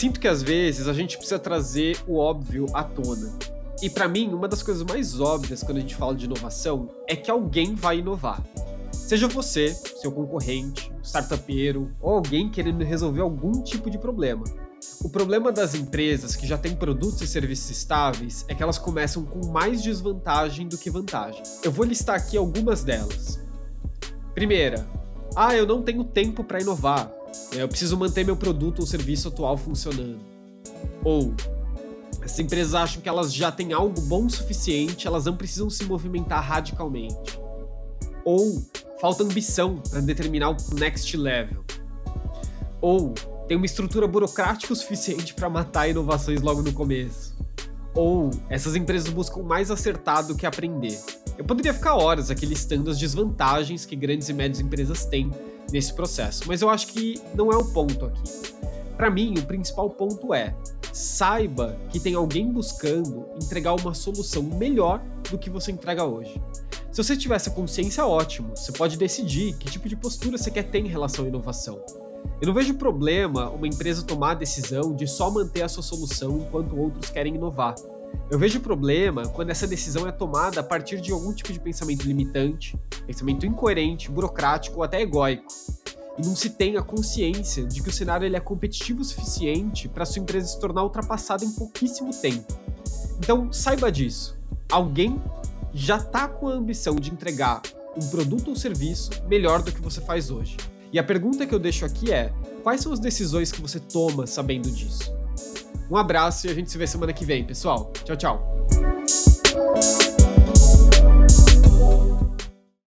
Sinto que às vezes a gente precisa trazer o óbvio à tona. E para mim, uma das coisas mais óbvias quando a gente fala de inovação é que alguém vai inovar. Seja você, seu concorrente, startupeiro ou alguém querendo resolver algum tipo de problema. O problema das empresas que já têm produtos e serviços estáveis é que elas começam com mais desvantagem do que vantagem. Eu vou listar aqui algumas delas. Primeira, ah, eu não tenho tempo para inovar. Eu preciso manter meu produto ou serviço atual funcionando. Ou essas empresas acham que elas já têm algo bom o suficiente, elas não precisam se movimentar radicalmente. Ou falta ambição para determinar o next level. Ou tem uma estrutura burocrática o suficiente para matar inovações logo no começo. Ou essas empresas buscam mais acertar do que aprender. Eu poderia ficar horas aqui listando as desvantagens que grandes e médias empresas têm nesse processo, mas eu acho que não é o ponto aqui. Para mim, o principal ponto é saiba que tem alguém buscando entregar uma solução melhor do que você entrega hoje. Se você tiver essa consciência, ótimo. Você pode decidir que tipo de postura você quer ter em relação à inovação. Eu não vejo problema uma empresa tomar a decisão de só manter a sua solução enquanto outros querem inovar. Eu vejo problema quando essa decisão é tomada a partir de algum tipo de pensamento limitante, pensamento incoerente, burocrático ou até egóico e não se tem a consciência de que o cenário ele é competitivo o suficiente para sua empresa se tornar ultrapassada em pouquíssimo tempo. Então, saiba disso. Alguém já está com a ambição de entregar um produto ou serviço melhor do que você faz hoje. E a pergunta que eu deixo aqui é: quais são as decisões que você toma sabendo disso? Um abraço e a gente se vê semana que vem, pessoal. Tchau, tchau.